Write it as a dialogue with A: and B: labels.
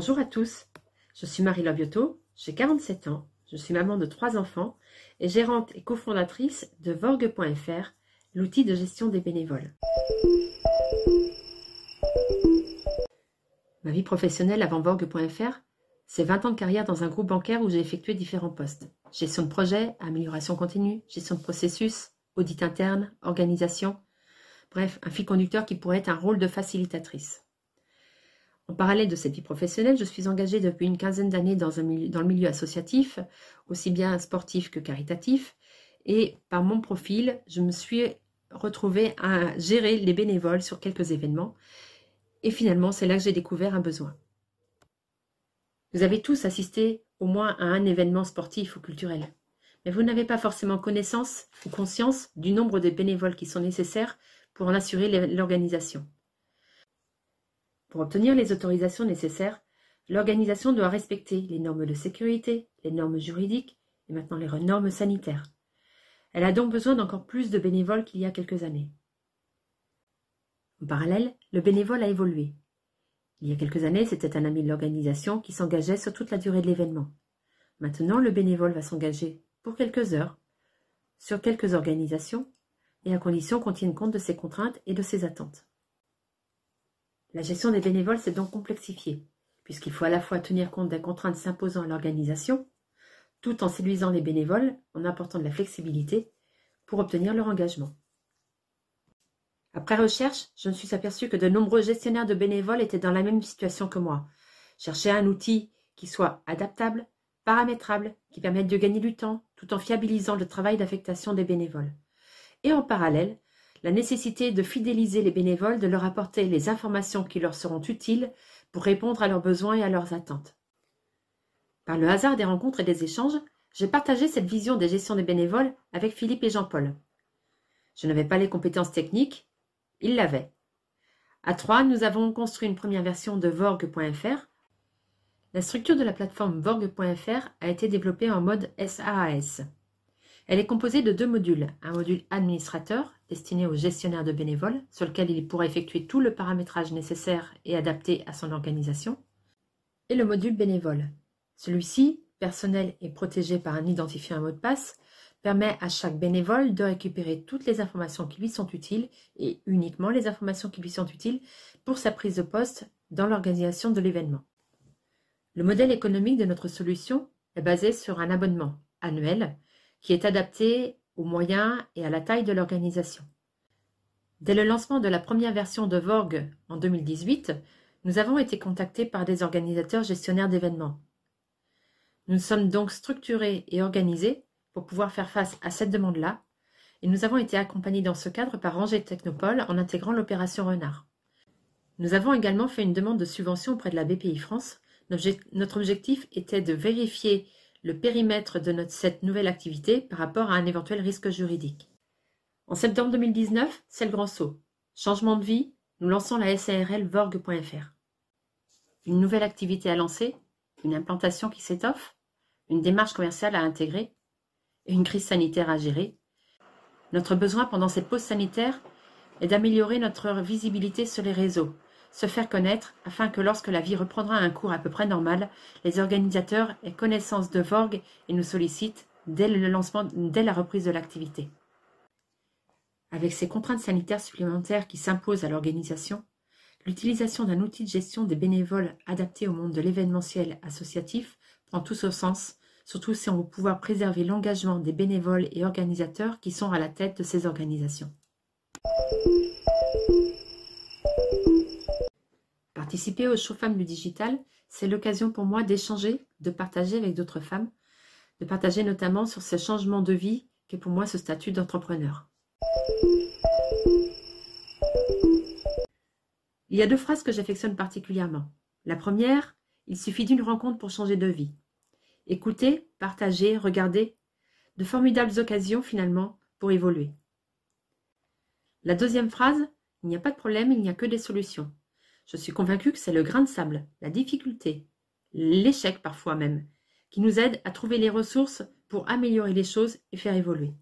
A: Bonjour à tous, je suis Marie Loviotto, j'ai 47 ans, je suis maman de trois enfants et gérante et cofondatrice de Vorgue.fr, l'outil de gestion des bénévoles. Ma vie professionnelle avant Vorgue.fr, c'est 20 ans de carrière dans un groupe bancaire où j'ai effectué différents postes. Gestion de projet, amélioration continue, gestion de processus, audit interne, organisation. Bref, un fil conducteur qui pourrait être un rôle de facilitatrice. En parallèle de cette vie professionnelle, je suis engagée depuis une quinzaine d'années dans, le milieu associatif, aussi bien sportif que caritatif. Et par mon profil, je me suis retrouvée à gérer les bénévoles sur quelques événements. Et finalement, c'est là que j'ai découvert un besoin. Vous avez tous assisté au moins à un événement sportif ou culturel. Mais vous n'avez pas forcément connaissance ou conscience du nombre de bénévoles qui sont nécessaires pour en assurer l'organisation. Pour obtenir les autorisations nécessaires, l'organisation doit respecter les normes de sécurité, les normes juridiques et maintenant les normes sanitaires. Elle a donc besoin d'encore plus de bénévoles qu'il y a quelques années. En parallèle, le bénévole a évolué. Il y a quelques années, c'était un ami de l'organisation qui s'engageait sur toute la durée de l'événement. Maintenant, le bénévole va s'engager pour quelques heures, sur quelques organisations, et à condition qu'on tienne compte de ses contraintes et de ses attentes. La gestion des bénévoles s'est donc complexifiée, puisqu'il faut à la fois tenir compte des contraintes s'imposant à l'organisation, tout en séduisant les bénévoles en apportant de la flexibilité pour obtenir leur engagement. Après recherche, je me suis aperçu que de nombreux gestionnaires de bénévoles étaient dans la même situation que moi. Chercher un outil qui soit adaptable, paramétrable, qui permette de gagner du temps, tout en fiabilisant le travail d'affectation des bénévoles. Et en parallèle, la nécessité de fidéliser les bénévoles, de leur apporter les informations qui leur seront utiles pour répondre à leurs besoins et à leurs attentes. Par le hasard des rencontres et des échanges, j'ai partagé cette vision des gestions des bénévoles avec Philippe et Jean-Paul. Je n'avais pas les compétences techniques, ils l'avaient. À trois, nous avons construit une première version de Vorg.fr. La structure de la plateforme Vorg.fr a été développée en mode SaaS. Elle est composée de deux modules, un module administrateur destiné aux gestionnaires de bénévoles, sur lequel il pourra effectuer tout le paramétrage nécessaire et adapté à son organisation, et le module bénévole. Celui-ci, personnel et protégé par un identifiant à mot de passe, permet à chaque bénévole de récupérer toutes les informations qui lui sont utiles et uniquement les informations qui lui sont utiles pour sa prise de poste dans l'organisation de l'événement. Le modèle économique de notre solution est basé sur un abonnement annuel qui est adapté moyens et à la taille de l'organisation. Dès le lancement de la première version de Vorg en 2018, nous avons été contactés par des organisateurs gestionnaires d'événements. Nous sommes donc structurés et organisés pour pouvoir faire face à cette demande-là, et nous avons été accompagnés dans ce cadre par Ranger Technopole en intégrant l'opération Renard. Nous avons également fait une demande de subvention auprès de la BPI France. Notre objectif était de vérifier le périmètre de cette nouvelle activité par rapport à un éventuel risque juridique. En septembre 2019, c'est le grand saut. Changement de vie, nous lançons la SARL Vorg.fr. Une nouvelle activité à lancer, une implantation qui s'étoffe, une démarche commerciale à intégrer et une crise sanitaire à gérer. Notre besoin pendant cette pause sanitaire est d'améliorer notre visibilité sur les réseaux, se faire connaître afin que lorsque la vie reprendra un cours à peu près normal, les organisateurs aient connaissance de Vorg et nous sollicitent dès le lancement, dès la reprise de l'activité. Avec ces contraintes sanitaires supplémentaires qui s'imposent à l'organisation, l'utilisation d'un outil de gestion des bénévoles adapté au monde de l'événementiel associatif prend tout son sens, surtout si on veut pouvoir préserver l'engagement des bénévoles et organisateurs qui sont à la tête de ces organisations. Participer aux show femmes du digital, c'est l'occasion pour moi d'échanger, de partager avec d'autres femmes, de partager notamment sur ce changement de vie qu'est pour moi ce statut d'entrepreneur. Il y a deux phrases que j'affectionne particulièrement. La première, il suffit d'une rencontre pour changer de vie. Écouter, partager, regarder, de formidables occasions finalement pour évoluer. La deuxième phrase, il n'y a pas de problème, il n'y a que des solutions. Je suis convaincue que c'est le grain de sable, la difficulté, l'échec parfois même, qui nous aide à trouver les ressources pour améliorer les choses et faire évoluer.